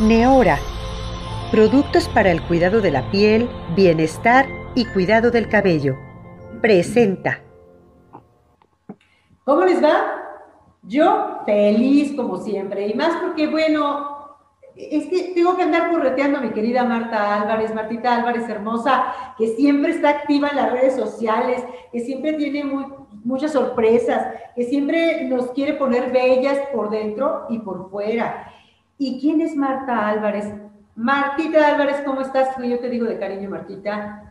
Neora. Productos para el cuidado de la piel, bienestar y cuidado del cabello. Presenta. ¿Cómo les va? Yo feliz como siempre. Y más porque, bueno, es que tengo que andar correteando a mi querida Marta Álvarez, Martita Álvarez hermosa, que siempre está activa en las redes sociales, que siempre tiene muchas sorpresas, que siempre nos quiere poner bellas por dentro y por fuera. ¿Y quién es Marta Álvarez? Martita Álvarez, ¿cómo estás? Yo te digo de cariño, Martita.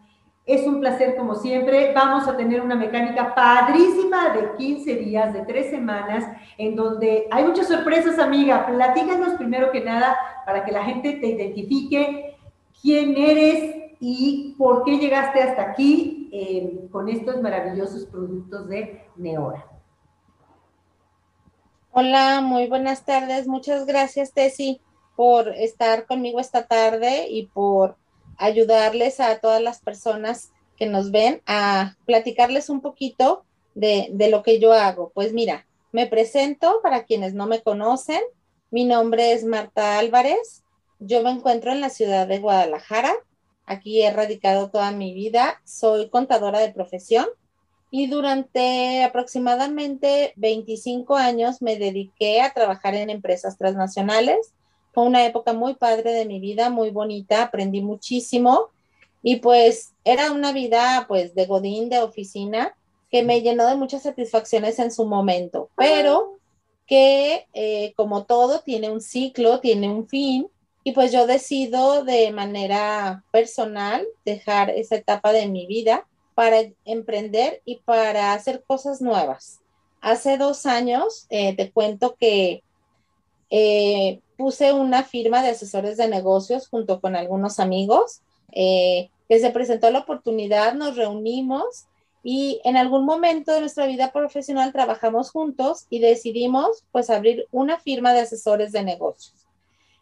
Es un placer como siempre. Vamos a tener una mecánica padrísima de 15 días, de 3 semanas, en donde hay muchas sorpresas, amiga. Platícanos primero que nada para que la gente te identifique quién eres y por qué llegaste hasta aquí eh, con estos maravillosos productos de Neora. Hola, muy buenas tardes. Muchas gracias, Tessy, por estar conmigo esta tarde y por ayudarles a todas las personas que nos ven a platicarles un poquito de, de lo que yo hago. Pues mira, me presento para quienes no me conocen. Mi nombre es Marta Álvarez. Yo me encuentro en la ciudad de Guadalajara. Aquí he radicado toda mi vida. Soy contadora de profesión y durante aproximadamente 25 años me dediqué a trabajar en empresas transnacionales. Fue una época muy padre de mi vida, muy bonita, aprendí muchísimo. Y pues era una vida pues de godín, de oficina, que me llenó de muchas satisfacciones en su momento, pero que eh, como todo tiene un ciclo, tiene un fin. Y pues yo decido de manera personal dejar esa etapa de mi vida para emprender y para hacer cosas nuevas. Hace dos años, eh, te cuento que eh, puse una firma de asesores de negocios junto con algunos amigos, eh, que se presentó la oportunidad, nos reunimos y en algún momento de nuestra vida profesional trabajamos juntos y decidimos pues abrir una firma de asesores de negocios.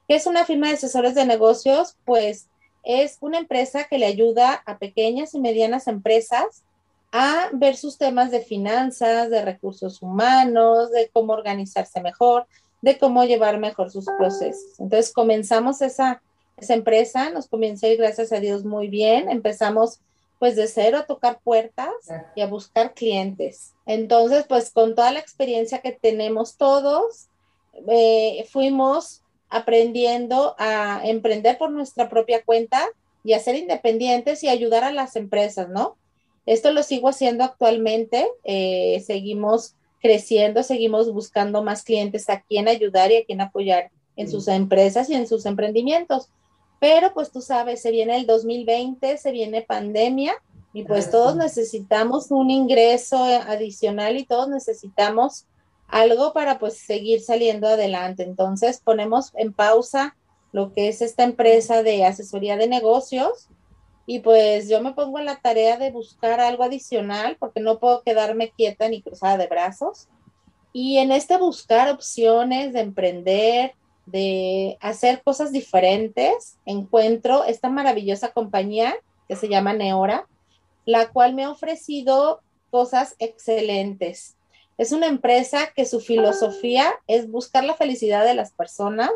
¿Qué es una firma de asesores de negocios? Pues es una empresa que le ayuda a pequeñas y medianas empresas a ver sus temas de finanzas, de recursos humanos, de cómo organizarse mejor, de cómo llevar mejor sus procesos. Entonces comenzamos esa, esa empresa, nos comienza a ir gracias a Dios muy bien, empezamos pues de cero a tocar puertas y a buscar clientes. Entonces, pues con toda la experiencia que tenemos todos, eh, fuimos aprendiendo a emprender por nuestra propia cuenta y a ser independientes y ayudar a las empresas, ¿no? Esto lo sigo haciendo actualmente, eh, seguimos creciendo, seguimos buscando más clientes a quien ayudar y a quien apoyar en sus empresas y en sus emprendimientos. Pero pues tú sabes, se viene el 2020, se viene pandemia y pues todos necesitamos un ingreso adicional y todos necesitamos algo para pues seguir saliendo adelante. Entonces ponemos en pausa lo que es esta empresa de asesoría de negocios y pues yo me pongo en la tarea de buscar algo adicional porque no puedo quedarme quieta ni cruzada de brazos. Y en este buscar opciones de emprender, de hacer cosas diferentes, encuentro esta maravillosa compañía que se llama Neora, la cual me ha ofrecido cosas excelentes. Es una empresa que su filosofía es buscar la felicidad de las personas,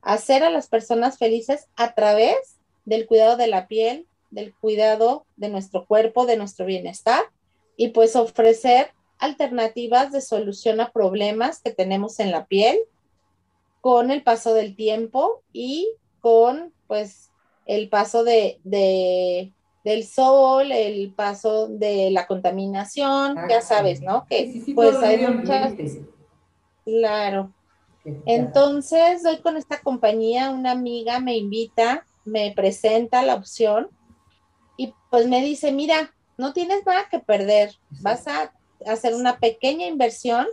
hacer a las personas felices a través del cuidado de la piel, del cuidado de nuestro cuerpo, de nuestro bienestar y pues ofrecer alternativas de solución a problemas que tenemos en la piel con el paso del tiempo y con pues el paso de, de del sol, el paso de la contaminación, ya sabes, ¿no? Que pues hay muchas... Claro. Entonces, doy con esta compañía, una amiga me invita, me presenta la opción y pues me dice, mira, no tienes nada que perder, vas a hacer una pequeña inversión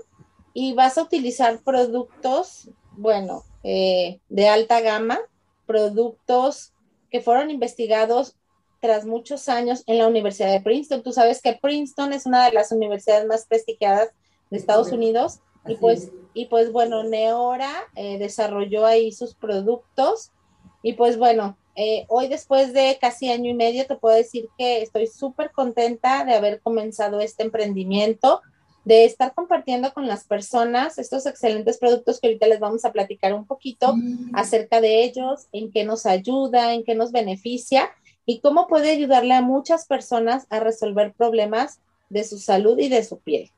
y vas a utilizar productos, bueno, eh, de alta gama, productos que fueron investigados tras muchos años en la Universidad de Princeton. Tú sabes que Princeton es una de las universidades más prestigiadas de Estados Unidos y pues, y pues bueno, Neora eh, desarrolló ahí sus productos Y pues bueno, eh, hoy después de casi año y medio te puedo decir que estoy súper contenta de haber comenzado este emprendimiento, de estar compartiendo con las personas estos excelentes productos que ahorita les vamos a platicar un poquito acerca de ellos, en qué nos ayuda, en qué nos beneficia y cómo puede ayudarle a muchas personas a resolver problemas de su salud y de su piel.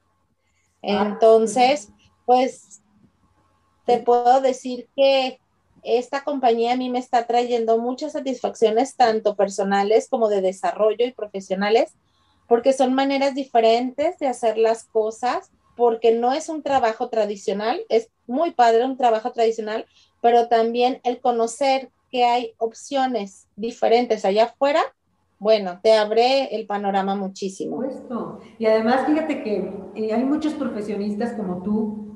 Ah, Entonces, pues te puedo decir que esta compañía a mí me está trayendo muchas satisfacciones, tanto personales como de desarrollo y profesionales, porque son maneras diferentes de hacer las cosas, porque no es un trabajo tradicional, es muy padre un trabajo tradicional, pero también el conocer que hay opciones diferentes allá afuera, bueno, te abre el panorama muchísimo. Y además, fíjate que eh, hay muchos profesionistas como tú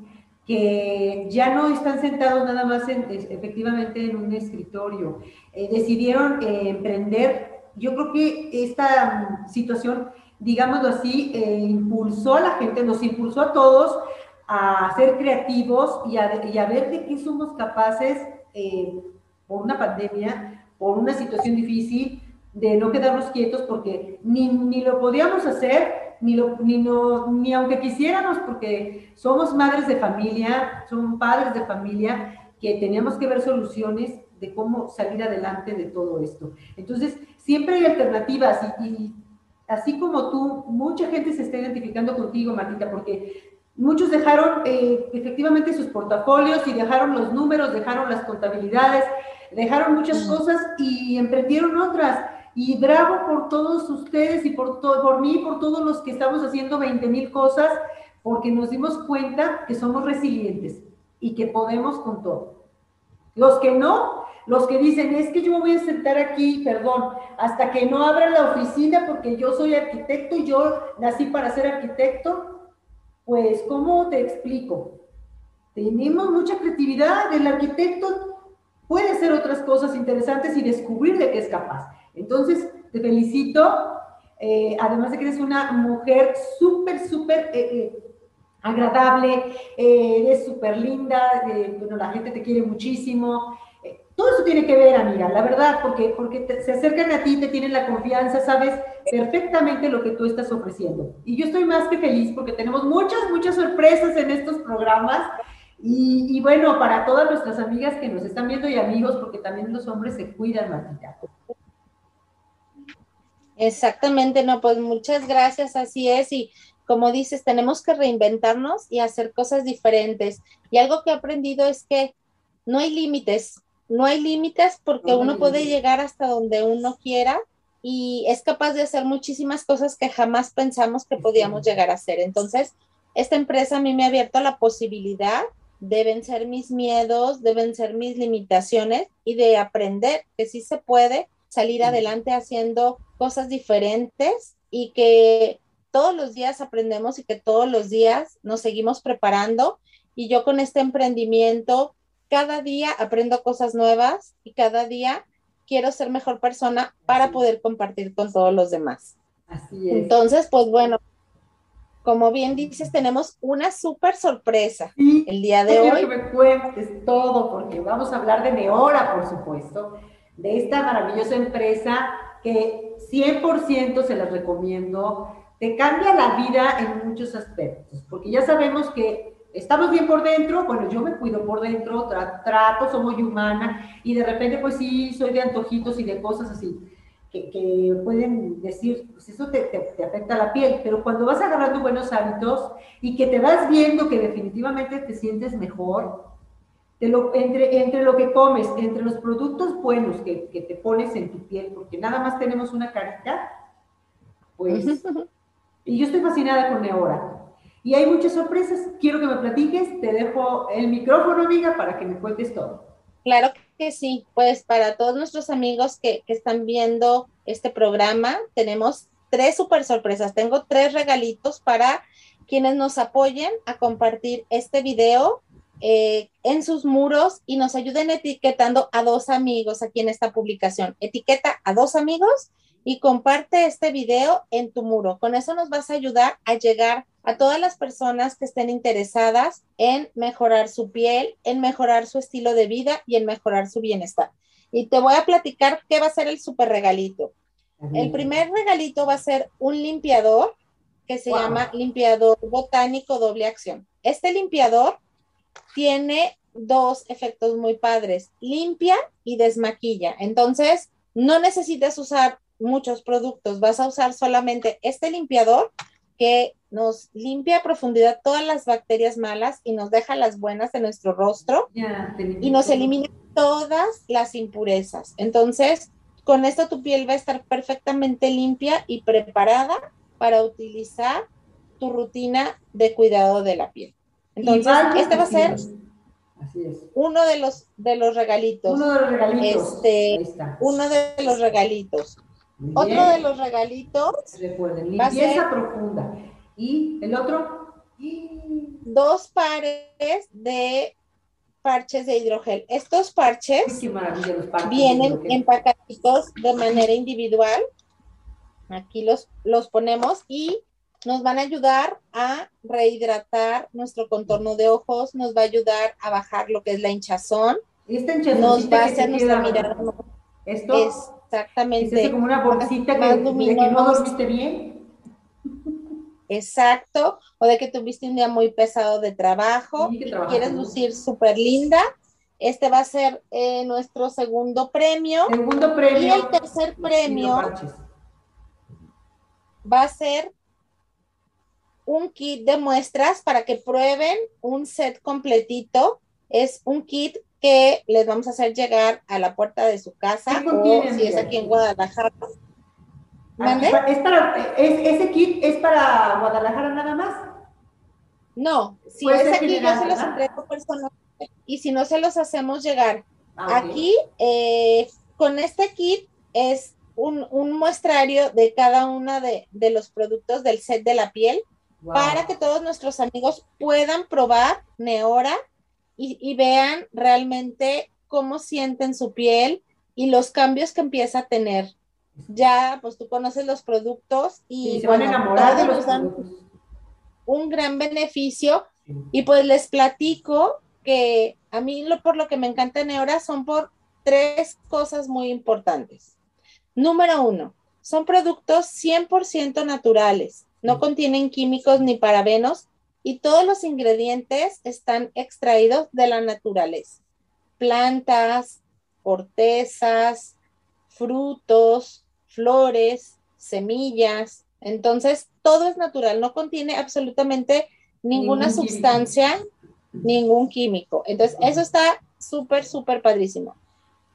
que ya no están sentados nada más efectivamente en un escritorio. Eh, decidieron eh, emprender. Yo creo que esta mm, situación, digámoslo así, eh, impulsó a la gente, nos impulsó a todos a ser creativos y a, ver de qué somos capaces por una pandemia, por una situación difícil, de no quedarnos quietos porque ni, ni lo podíamos hacer ni, ni, no, ni aunque quisiéramos, porque somos madres de familia, somos padres de familia, que teníamos que ver soluciones de cómo salir adelante de todo esto. Entonces, siempre hay alternativas y, así como tú, mucha gente se está identificando contigo, Martita, porque muchos dejaron eh, efectivamente sus portafolios y dejaron los números, dejaron las contabilidades, dejaron muchas cosas y emprendieron otras. Y bravo por todos ustedes y por, todo, por mí y por todos los que estamos haciendo 20 mil cosas, porque nos dimos cuenta que somos resilientes y que podemos con todo. Los que no, los que dicen, es que yo me voy a sentar aquí, perdón, hasta que no abra la oficina porque yo soy arquitecto y yo nací para ser arquitecto, pues, ¿cómo te explico? Tenemos mucha creatividad, el arquitecto puede hacer otras cosas interesantes y descubrir de qué es capaz. Entonces, te felicito, eh, además de que eres una mujer súper, súper eh, eh, agradable, eres súper linda, bueno, la gente te quiere muchísimo. todo eso tiene que ver, amiga, la verdad, porque, porque se acercan a ti, te tienen la confianza, sabes perfectamente lo que tú estás ofreciendo. Y yo estoy más que feliz porque tenemos muchas, muchas sorpresas en estos programas. Y, y, bueno, para todas nuestras amigas que nos están viendo y amigos, porque también los hombres se cuidan, Martita. Exactamente, no, pues muchas gracias, así es. Y como dices, tenemos que reinventarnos y hacer cosas diferentes. Y algo que he aprendido es que no hay límites, no hay límites porque uno puede llegar hasta donde uno quiera y es capaz de hacer muchísimas cosas que jamás pensamos que podíamos llegar a hacer. Entonces, esta empresa a mí me ha abierto la posibilidad de vencer mis miedos, de vencer mis limitaciones y de aprender que sí se puede salir adelante haciendo cosas diferentes y que todos los días aprendemos y que todos los días nos seguimos preparando. Y yo con este emprendimiento, cada día aprendo cosas nuevas y cada día quiero ser mejor persona para poder compartir con todos los demás. Así es. Entonces, pues bueno, como bien dices, tenemos una súper sorpresa el día de hoy. Quiero que me cuentes todo, porque vamos a hablar de Neora, por supuesto de esta maravillosa empresa que 100% se las recomiendo. Te cambia la vida en muchos aspectos, porque ya sabemos que estamos bien por dentro, bueno, yo me cuido por dentro, trato, soy muy humana y de repente pues sí, soy de antojitos y de cosas así. Que, pueden decir, pues eso te, te, afecta la piel, pero cuando vas agarrando buenos hábitos y que te vas viendo que definitivamente te sientes mejor, lo, entre, entre lo que comes, entre los productos buenos que, que, te pones en tu piel, porque nada más tenemos una carita, pues, y yo estoy fascinada con Neora. Y hay muchas sorpresas. Quiero que me platiques. Te dejo el micrófono, amiga, para que me cuentes todo. Claro que sí. Pues para todos nuestros amigos que, están viendo este programa, tenemos tres super sorpresas. Tengo tres regalitos para quienes nos apoyen a compartir este video eh, en sus muros y nos ayuden etiquetando a dos amigos aquí en esta publicación. Etiqueta a dos amigos y comparte este video en tu muro. Con eso nos vas a ayudar a llegar a todas las personas que estén interesadas en mejorar su piel, en mejorar su estilo de vida y en mejorar su bienestar. y te voy a platicar qué va a ser el super regalito. El primer regalito va a ser un limpiador que se llama limpiador botánico doble acción. Este limpiador tiene dos efectos muy padres, limpia y desmaquilla. Entonces, no necesitas usar muchos productos, vas a usar solamente este limpiador que nos limpia a profundidad todas las bacterias malas y nos deja las buenas de nuestro rostro y nos elimina todas las impurezas. Entonces, con esto tu piel va a estar perfectamente limpia y preparada para utilizar tu rutina de cuidado de la piel. Entonces, este va a ser uno de los de los regalitos. Uno de los regalitos. Este, uno de los regalitos. Otro de los regalitos. Recuerden, limpieza profunda. Y el otro. Dos pares de parches de hidrogel. Estos parches, vienen empacaditos de manera individual. Aquí los, los ponemos y nos van a ayudar a rehidratar nuestro contorno de ojos, nos va a ayudar a bajar lo que es la hinchazón, nos va a hacer nuestra mirada. Esto exactamente es como una bolsita que, de que no dormiste bien. Exacto, o de que tuviste un día muy pesado de trabajo y quieres lucir súper linda. Este va a ser eh, nuestro segundo premio. Segundo premio. Y el tercer premio va a ser un kit de muestras para que prueben un set completito. Es un kit que les vamos a hacer llegar a la puerta de su casa o si es aquí en Guadalajara. ¿Mande? ¿Es para, ¿Ese kit es para Guadalajara nada más? No, si es aquí yo se los entrego personalmente y si no se los hacemos llegar. Ah, aquí, eh, con este kit es un, muestrario de cada uno de, de los productos del set de la piel para que todos nuestros amigos puedan probar Neora y, vean realmente cómo sienten su piel y los cambios que empieza a tener. Ya, pues tú conoces los productos y, se van a enamorar de los dan un gran beneficio. Y pues les platico que a mí lo por lo que me encanta Neora son por tres cosas muy importantes. Número uno, son productos 100% naturales no contienen químicos ni parabenos y todos los ingredientes están extraídos de la naturaleza. Plantas, cortezas, frutos, flores, semillas. Entonces, todo es natural, no contiene absolutamente ninguna sustancia, ningún químico. Entonces, eso está súper, súper padrísimo.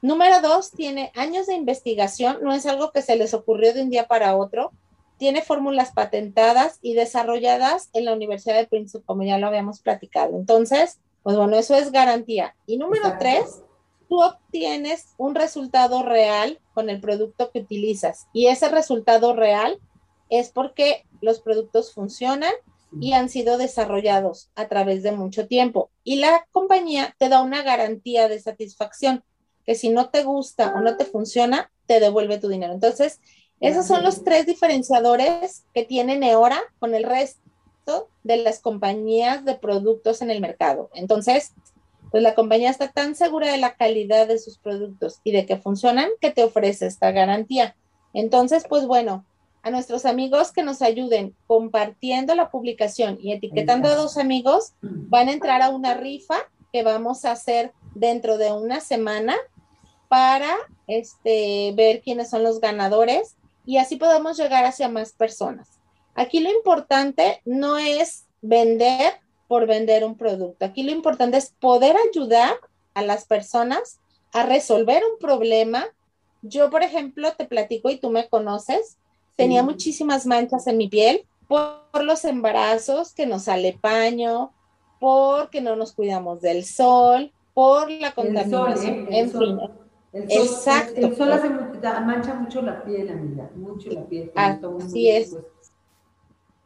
Número dos, tiene años de investigación, no es algo que se les ocurrió de un día para otro tiene fórmulas patentadas y desarrolladas en la Universidad de Princeton, como ya lo habíamos platicado. Entonces, pues bueno, eso es garantía. Y número tres, tú obtienes un resultado real con el producto que utilizas. Y ese resultado real es porque los productos funcionan y han sido desarrollados a través de mucho tiempo. Y la compañía te da una garantía de satisfacción, que si no te gusta o no te funciona, te devuelve tu dinero. Entonces, esos son los tres diferenciadores que tiene Neora con el resto de las compañías de productos en el mercado. Entonces, pues la compañía está tan segura de la calidad de sus productos y de que funcionan que te ofrece esta garantía. Entonces, pues bueno, a nuestros amigos que nos ayuden compartiendo la publicación y etiquetando a dos amigos, van a entrar a una rifa que vamos a hacer dentro de una semana para este, ver quiénes son los ganadores y así podemos llegar hacia más personas. Aquí lo importante no es vender por vender un producto. Aquí lo importante es poder ayudar a las personas a resolver un problema. Yo, por ejemplo, te platico y tú me conoces, tenía muchísimas manchas en mi piel por, los embarazos, que nos sale paño, porque no nos cuidamos del sol, por la contaminación, ¿eh? en fin. Exacto. El, sol hace, mancha mucho la piel, amiga, mucho la piel. Así es.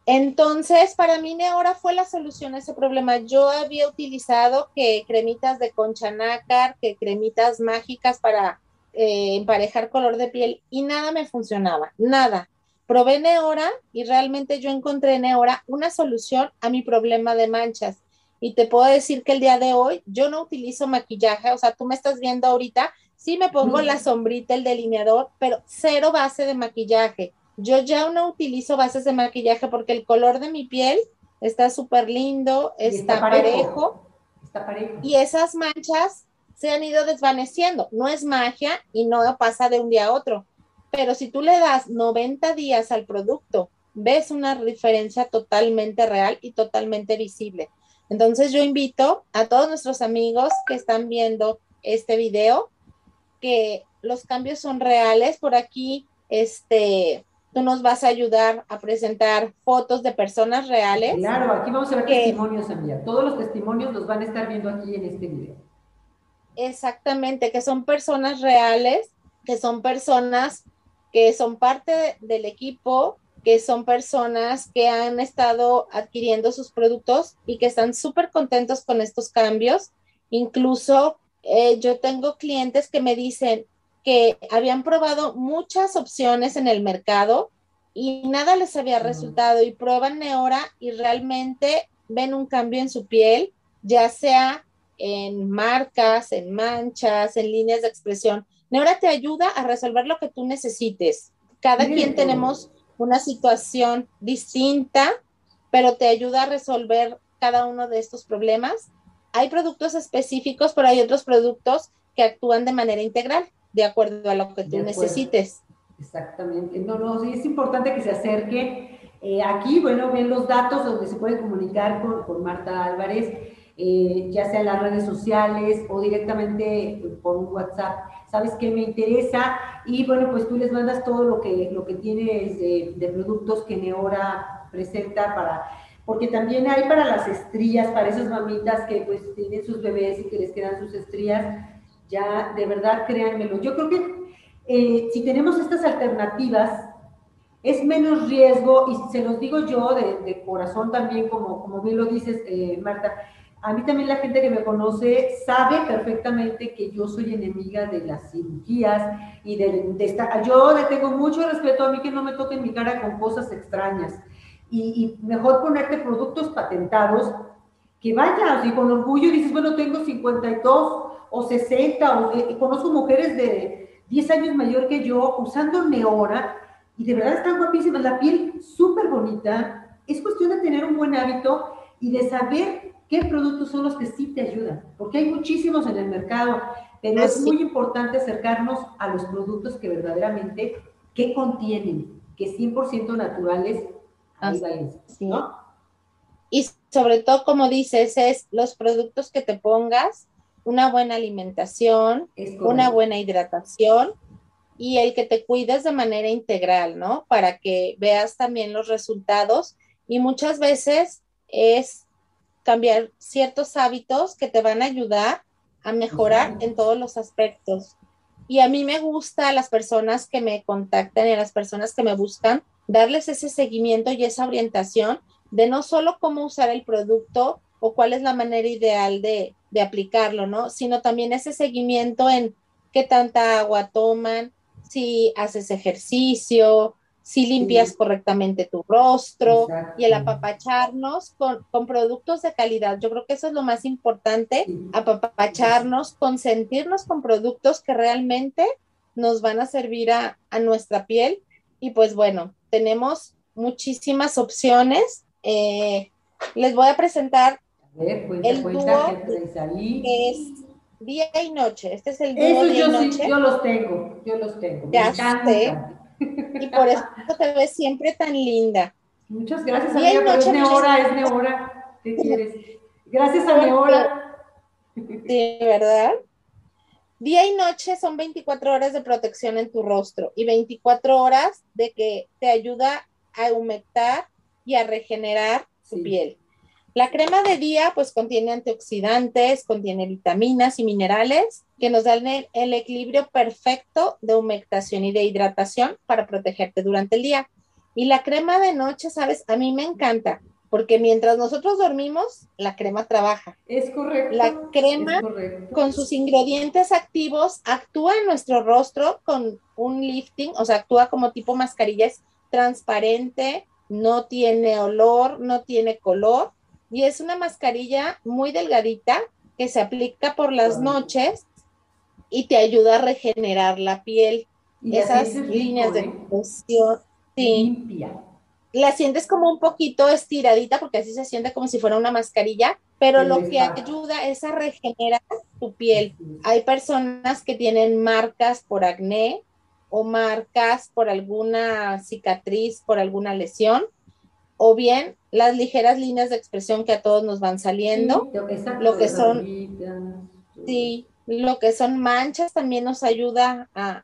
Entonces, para mí ahora fue la solución a ese problema. Yo había utilizado que cremitas de concha nácar, que cremitas mágicas para eh, emparejar color de piel y nada me funcionaba, nada. Probé Neora y realmente yo encontré en Neora una solución a mi problema de manchas. Y te puedo decir que el día de hoy yo no utilizo maquillaje, o sea, tú me estás viendo ahorita Sí me pongo la sombrita, el delineador, pero cero base de maquillaje. Yo ya no utilizo bases de maquillaje porque el color de mi piel está súper lindo, está, parejo. Está parejo. Y esas manchas se han ido desvaneciendo. No es magia y no pasa de un día a otro. Pero si tú le das 90 días al producto, ves una diferencia totalmente real y totalmente visible. Entonces yo invito a todos nuestros amigos que están viendo este video que los cambios son reales. Por aquí, este, tú nos vas a ayudar a presentar fotos de personas reales. Claro, aquí vamos a ver testimonios, amiga. Todos los testimonios los van a estar viendo aquí en este video. Exactamente, que son personas reales, que son personas que son parte del equipo, que son personas que han estado adquiriendo sus productos y que están súper contentos con estos cambios. Incluso eh, yo tengo clientes que me dicen que habían probado muchas opciones en el mercado y nada les había resultado y prueban Neora y realmente ven un cambio en su piel, ya sea en marcas, en manchas, en líneas de expresión. Neora te ayuda a resolver lo que tú necesites. Cada quien tenemos una situación distinta, pero te ayuda a resolver cada uno de estos problemas. Hay productos específicos, pero hay otros productos que actúan de manera integral, de acuerdo a lo que tú necesites. Exactamente. No, no, sí es importante que se acerque. Eh, aquí, bueno, ven los datos donde se puede comunicar con, con Marta Álvarez, eh, ya sea en las redes sociales o directamente por un WhatsApp sabes que me interesa y bueno, pues tú les mandas todo lo que, lo que tienes de, productos que Neora presenta para, porque también hay para las estrías, para esas mamitas que pues tienen sus bebés y que les quedan sus estrías, ya de verdad créanmelo. Yo creo que eh, si tenemos estas alternativas, es menos riesgo, y se los digo yo de, corazón también, como, como bien lo dices, eh, Marta, a mí también la gente que me conoce sabe perfectamente que yo soy enemiga de las cirugías y de, esta... Yo le tengo mucho respeto a mí que no me toquen mi cara con cosas extrañas. Y, mejor ponerte productos patentados que vaya, y con orgullo dices, bueno, tengo 52 o 60, o y conozco mujeres de 10 años mayor que yo usando Neora y de verdad están guapísimas, la piel súper bonita. Es cuestión de tener un buen hábito y de saber qué productos son los que sí te ayudan, porque hay muchísimos en el mercado, pero es muy importante acercarnos a los productos que verdaderamente, ¿qué contienen? Que 100% naturales, ahí ¿no? Y sobre todo, como dices, es los productos que te pongas, una buena alimentación, una buena hidratación y el que te cuides de manera integral, ¿no? Para que veas también los resultados y muchas veces es cambiar ciertos hábitos que te van a ayudar a mejorar en todos los aspectos. Y a mí me gusta a las personas que me contactan y a las personas que me buscan, darles ese seguimiento y esa orientación de no solo cómo usar el producto o cuál es la manera ideal de, de aplicarlo, ¿no? Sino también ese seguimiento en qué tanta agua toman, si haces ejercicio, si limpias correctamente tu rostro y el apapacharnos con, con, productos de calidad. Yo creo que eso es lo más importante, apapacharnos, consentirnos con productos que realmente nos van a servir a, a nuestra piel. Y pues bueno, tenemos muchísimas opciones. Eh, les voy a presentar el dúo que es día y noche. Este es el dúo día yo, y noche. yo los tengo, yo los tengo. Ya sé. Y por eso te ves siempre tan linda. Muchas gracias, amiga, pero es Neora, es Neora. ¿Qué quieres? Gracias a Neora. Sí, ¿verdad? Día y noche son 24 horas de protección en tu rostro y 24 horas de que te ayuda a humectar y a regenerar tu piel. La crema de día pues contiene antioxidantes, contiene vitaminas y minerales que nos dan el, equilibrio perfecto de humectación y de hidratación para protegerte durante el día. Y la crema de noche, sabes, a mí me encanta porque mientras nosotros dormimos, la crema trabaja. Es correcto. La crema con sus ingredientes activos actúa en nuestro rostro con un lifting, o sea, actúa como tipo mascarilla, es transparente, no tiene olor, no tiene color y es una mascarilla muy delgadita que se aplica por las noches y te ayuda a regenerar la piel. Esas líneas de ¿eh? expresión, sí. Limpia. La sientes como un poquito estiradita porque así se siente como si fuera una mascarilla, pero lo que ayuda es a regenerar tu piel. Hay personas que tienen marcas por acné o marcas por alguna cicatriz, por alguna lesión, o bien las ligeras líneas de expresión que a todos nos van saliendo, lo que son, sí, lo que son manchas también nos ayuda a,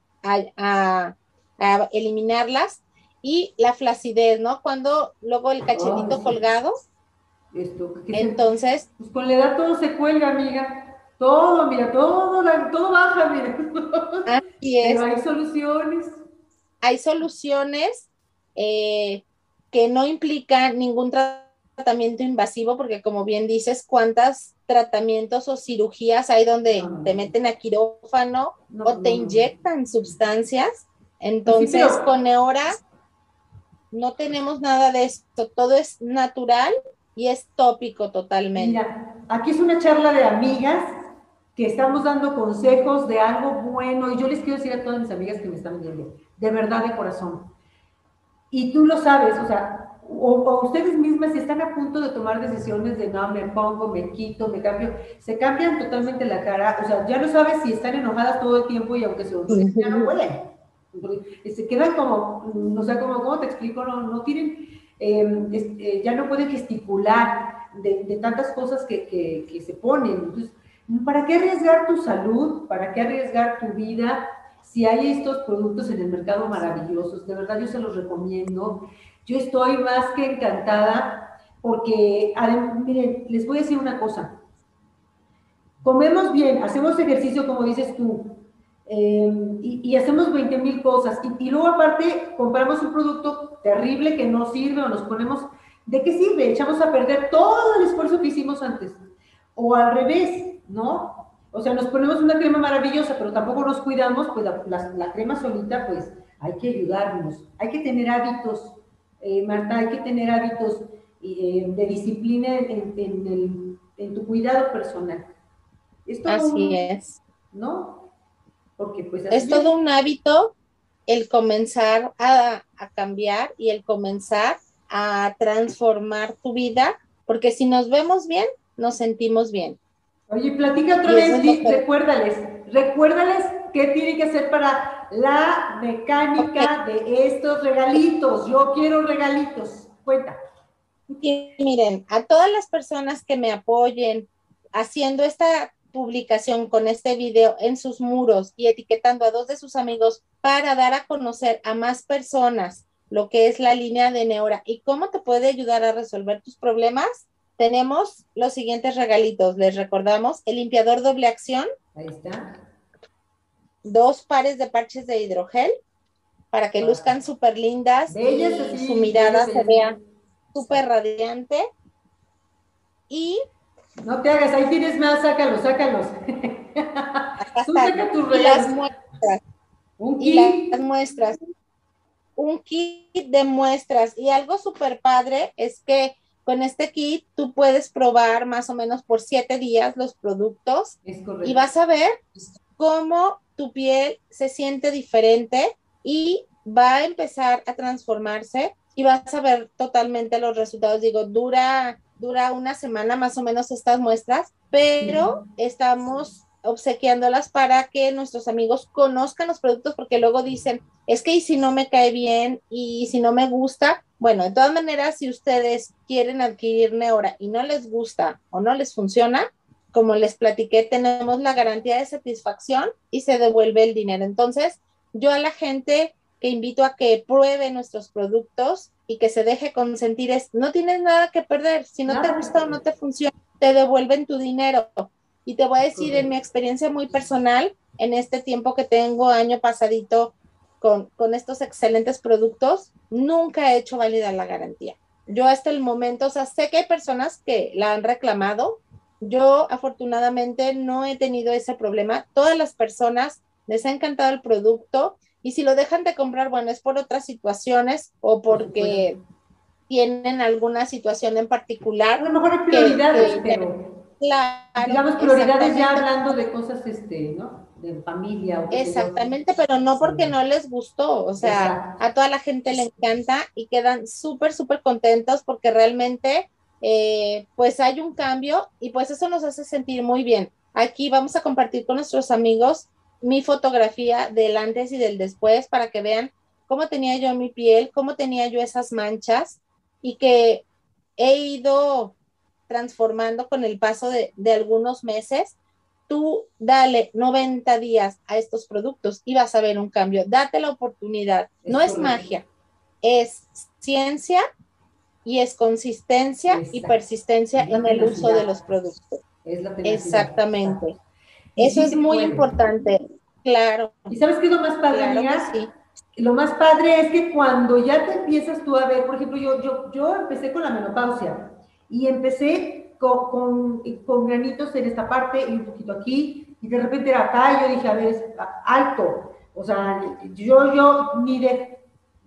eliminarlas y la flacidez, ¿no? Cuando luego el cachetito colgado, entonces, pues con la edad todo se cuelga, amiga. Todo, mira, todo, todo baja, mira. Así es. Pero hay soluciones. Hay soluciones eh, que no implican ningún tratamiento invasivo, porque como bien dices, ¿cuántos tratamientos o cirugías hay donde te meten a quirófano o te inyectan sustancias? Entonces, con Eora no tenemos nada de esto, todo es natural y es tópico totalmente. Mira, aquí es una charla de amigas que estamos dando consejos de algo bueno, y yo les quiero decir a todas mis amigas que me están viendo, de verdad, de corazón. Y tú lo sabes, o sea, o, ustedes mismas si están a punto de tomar decisiones de no, me pongo, me quito, me cambio, se cambian totalmente la cara, o sea, ya no sabes si están enojadas todo el tiempo y aunque se ya no huelen. Se quedan como, o sea, como, ¿cómo te explico? No, no tienen, em, eh, ya no pueden gesticular de, tantas cosas que, que se ponen. Entonces, ¿Para qué arriesgar tu salud? ¿Para qué arriesgar tu vida? Si hay estos productos en el mercado maravillosos, de verdad yo se los recomiendo. Yo estoy más que encantada porque, miren, les voy a decir una cosa. Comemos bien, hacemos ejercicio como dices tú, em, y, hacemos 20 mil cosas, y, y luego aparte compramos un producto terrible que no sirve o nos ponemos, ¿de qué sirve? Echamos a perder todo el esfuerzo que hicimos antes. O al revés, ¿no? O sea, nos ponemos una crema maravillosa, pero tampoco nos cuidamos, pues la, crema solita, pues hay que ayudarnos. Hay que tener hábitos, eh, Marta, hay que tener hábitos eh, de disciplina en, tu cuidado personal. así es. ¿No? Porque pues... es todo un hábito el comenzar a, a cambiar y el comenzar a transformar tu vida, porque si nos vemos bien, nos sentimos bien. Oye, platica otra vez, recuérdales, recuérdales qué tiene que hacer para la mecánica de estos regalitos. Yo quiero regalitos. Cuenta. miren, a todas las personas que me apoyen haciendo esta publicación con este video en sus muros y etiquetando a dos de sus amigos para dar a conocer a más personas lo que es la línea de Neura y cómo te puede ayudar a resolver tus problemas, tenemos los siguientes regalitos. Les recordamos el limpiador doble acción. Ahí está. Dos pares de parches de hidrogel para que luzcan súper lindas y su mirada se vea súper radiante. Y. No te hagas, ahí tienes más, sácalos, sácalos. Tú saca tus y las muestras. Un kit. Y las muestras. Un kit de muestras. Y algo súper padre es que con este kit tú puedes probar más o menos por siete días los productos y vas a ver cómo tu piel se siente diferente y va a empezar a transformarse y vas a ver totalmente los resultados. Digo, dura, dura una semana más o menos estas muestras, pero estamos obsequiándolas para que nuestros amigos conozcan los productos porque luego dicen, es que y si no me cae bien y si no me gusta, bueno, de todas maneras, si ustedes quieren adquirir Neora y no les gusta o no les funciona, como les platiqué, tenemos la garantía de satisfacción y se devuelve el dinero. Entonces, yo a la gente que invito a que pruebe nuestros productos y que se deje consentir es, no tienes nada que perder. Si no te gusta o no te funciona, te devuelven tu dinero. Y te voy a decir en mi experiencia muy personal, en este tiempo que tengo, año pasadito, con, estos excelentes productos, nunca he hecho válida la garantía. Yo hasta el momento, o sea, sé que hay personas que la han reclamado. Yo afortunadamente no he tenido ese problema. Todas las personas les ha encantado el producto y si lo dejan de comprar, bueno, es por otras situaciones o porque tienen alguna situación en particular. A lo mejor hay prioridades, pero... Claro, digamos prioridades ya hablando de cosas, este, ¿no? de familia. Exactamente, pero no porque no les gustó, o sea, a toda la gente le encanta y quedan súper, súper contentos porque realmente eh, pues hay un cambio y pues eso nos hace sentir muy bien. Aquí vamos a compartir con nuestros amigos mi fotografía del antes y del después para que vean cómo tenía yo mi piel, cómo tenía yo esas manchas y que he ido transformando con el paso de, de algunos meses tú dale 90 días a estos productos y vas a ver un cambio. Date la oportunidad. no es magia, es ciencia y es consistencia y persistencia en el uso de los productos. Exactamente. Eso es muy importante. Claro. ¿Y sabes qué es lo más padre, sí. Lo más padre es que cuando ya te empiezas tú a ver, por ejemplo, yo, yo, yo empecé con la menopausia y empecé con, con, granitos en esta parte y un poquito aquí, y de repente era acá, y yo dije, a ver, es alto, o sea, yo, yo ni de,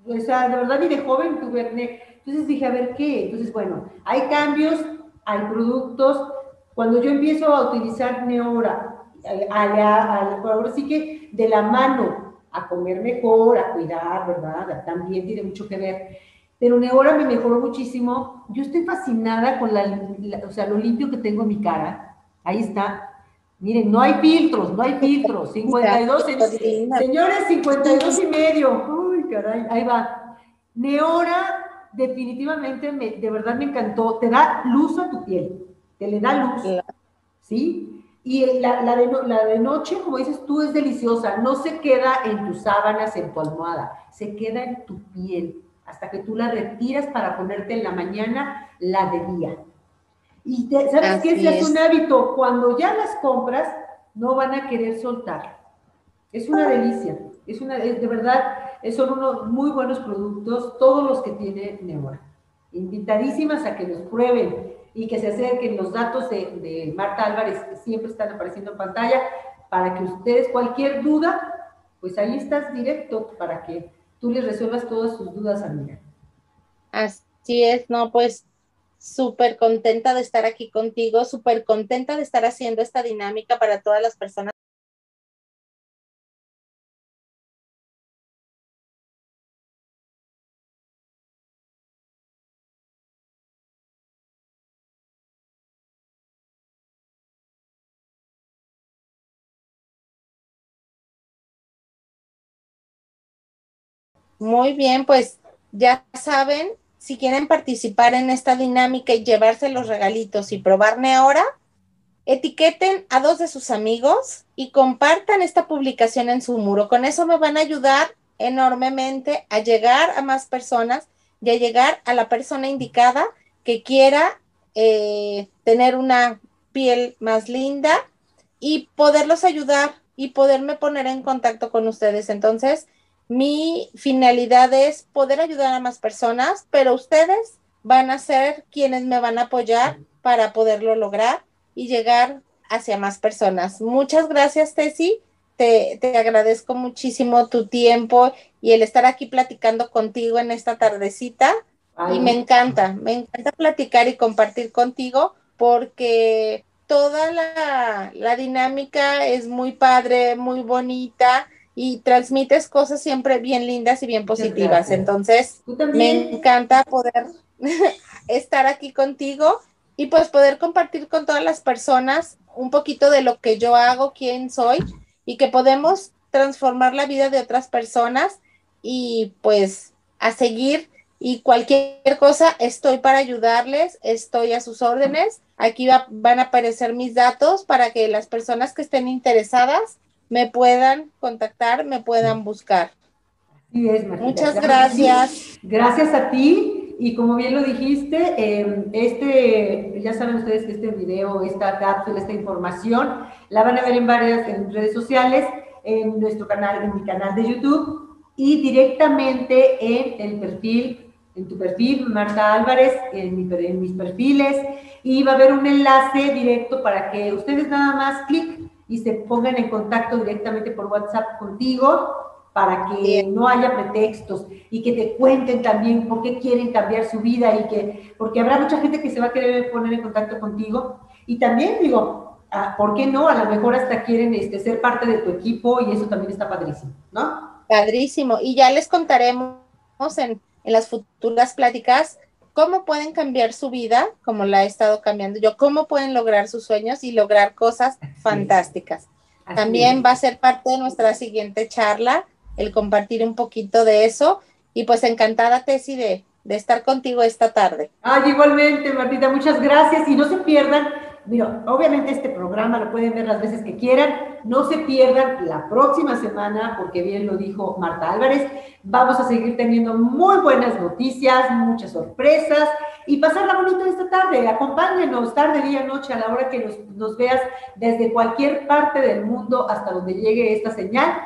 o sea, de verdad ni de joven tuve acné, entonces dije, a ver, ¿qué? Entonces, bueno, hay cambios, hay productos, cuando yo empiezo a utilizar Neora, ahora sí que de la mano a comer mejor, a cuidar, ¿verdad? También tiene mucho que ver pero Neora me mejoró muchísimo. Yo estoy fascinada con la, o sea, lo limpio que tengo en mi cara. Ahí está. Miren, no hay filtros, no hay filtros. 52, señores, 52 y medio. Uy, caray, ahí va. Neora definitivamente, me, de verdad me encantó. Te da luz a tu piel, te le da luz. ¿Sí? Y la, la, de, la de noche, como dices tú, es deliciosa. No se queda en tus sábanas, en tu almohada. Se queda en tu piel hasta que tú la retiras para ponerte en la mañana la de día. Y sabes qué? es. es un hábito, cuando ya las compras, no van a querer soltar. Es una delicia, es una, de verdad, son unos muy buenos productos, todos los que tiene Neora. Invitadísimas a que los prueben y que se acerquen los datos de, Marta Álvarez, siempre están apareciendo en pantalla, para que ustedes, cualquier duda, pues ahí estás directo para que tú les resuelvas todas sus dudas, amiga. Así es, no, pues súper contenta de estar aquí contigo, súper contenta de estar haciendo esta dinámica para todas las personas. Muy bien, pues ya saben, si quieren participar en esta dinámica y llevarse los regalitos y probarme ahora, etiqueten a dos de sus amigos y compartan esta publicación en su muro. Con eso me van a ayudar enormemente a llegar a más personas y a llegar a la persona indicada que quiera eh, tener una piel más linda y poderlos ayudar y poderme poner en contacto con ustedes. Entonces, mi finalidad es poder ayudar a más personas, pero ustedes van a ser quienes me van a apoyar para poderlo lograr y llegar hacia más personas. Muchas gracias, Tessy. Te, te, agradezco muchísimo tu tiempo y el estar aquí platicando contigo en esta tardecita. Y me encanta, me encanta platicar y compartir contigo porque toda la, la dinámica es muy padre, muy bonita y transmites cosas siempre bien lindas y bien positivas. Entonces, me encanta poder estar aquí contigo y pues poder compartir con todas las personas un poquito de lo que yo hago, quién soy y que podemos transformar la vida de otras personas y pues a seguir y cualquier cosa estoy para ayudarles, estoy a sus órdenes. Aquí van a aparecer mis datos para que las personas que estén interesadas me puedan contactar, me puedan buscar. Sí es, Muchas gracias. Gracias a ti. Y como bien lo dijiste, em, este, ya saben ustedes que este video, esta cápsula, esta información, la van a ver en varias redes sociales, en nuestro canal, en mi canal de YouTube y directamente en el perfil, en tu perfil, Marta Álvarez, en, en mis perfiles, y va a haber un enlace directo para que ustedes nada más clic y se pongan en contacto directamente por WhatsApp contigo para que no haya pretextos y que te cuenten también por qué quieren cambiar su vida y que, porque habrá mucha gente que se va a querer poner en contacto contigo. Y también digo, ah, ¿por qué no? A lo mejor hasta quieren este, ser parte de tu equipo y eso también está padrísimo, ¿no? Padrísimo. Y ya les contaremos en, en las futuras pláticas cómo pueden cambiar su vida, como la he estado cambiando yo, cómo pueden lograr sus sueños y lograr cosas fantásticas. También va a ser parte de nuestra siguiente charla, el compartir un poquito de eso. Y pues encantada, Tessy, de, de estar contigo esta tarde. Ay, igualmente, Martita, muchas gracias. Y no se pierdan Mira, obviamente este programa lo pueden ver las veces que quieran. No se pierdan la próxima semana, porque bien lo dijo Marta Álvarez. Vamos a seguir teniendo muy buenas noticias, muchas sorpresas y pasarla bonito esta tarde. Acompáñenos tarde, día, noche, a la hora que nos, veas desde cualquier parte del mundo hasta donde llegue esta señal.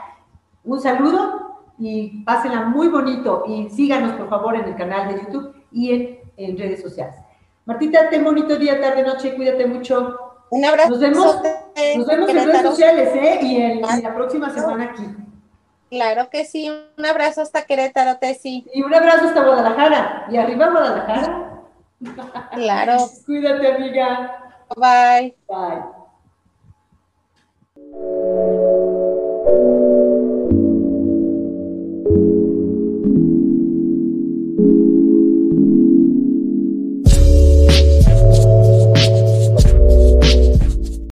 Un saludo y pásenla muy bonito y síganos por favor en el canal de YouTube y en redes sociales. Martita, ten bonito día, tarde, noche, cuídate mucho. Un abrazo. Nos vemos, nos vemos en redes sociales, ¿eh? Y en, la próxima semana aquí. Claro que sí, un abrazo hasta Querétaro, Tessy. Y un abrazo hasta Guadalajara. Y arriba Guadalajara. Claro. Cuídate, amiga. Bye. Bye.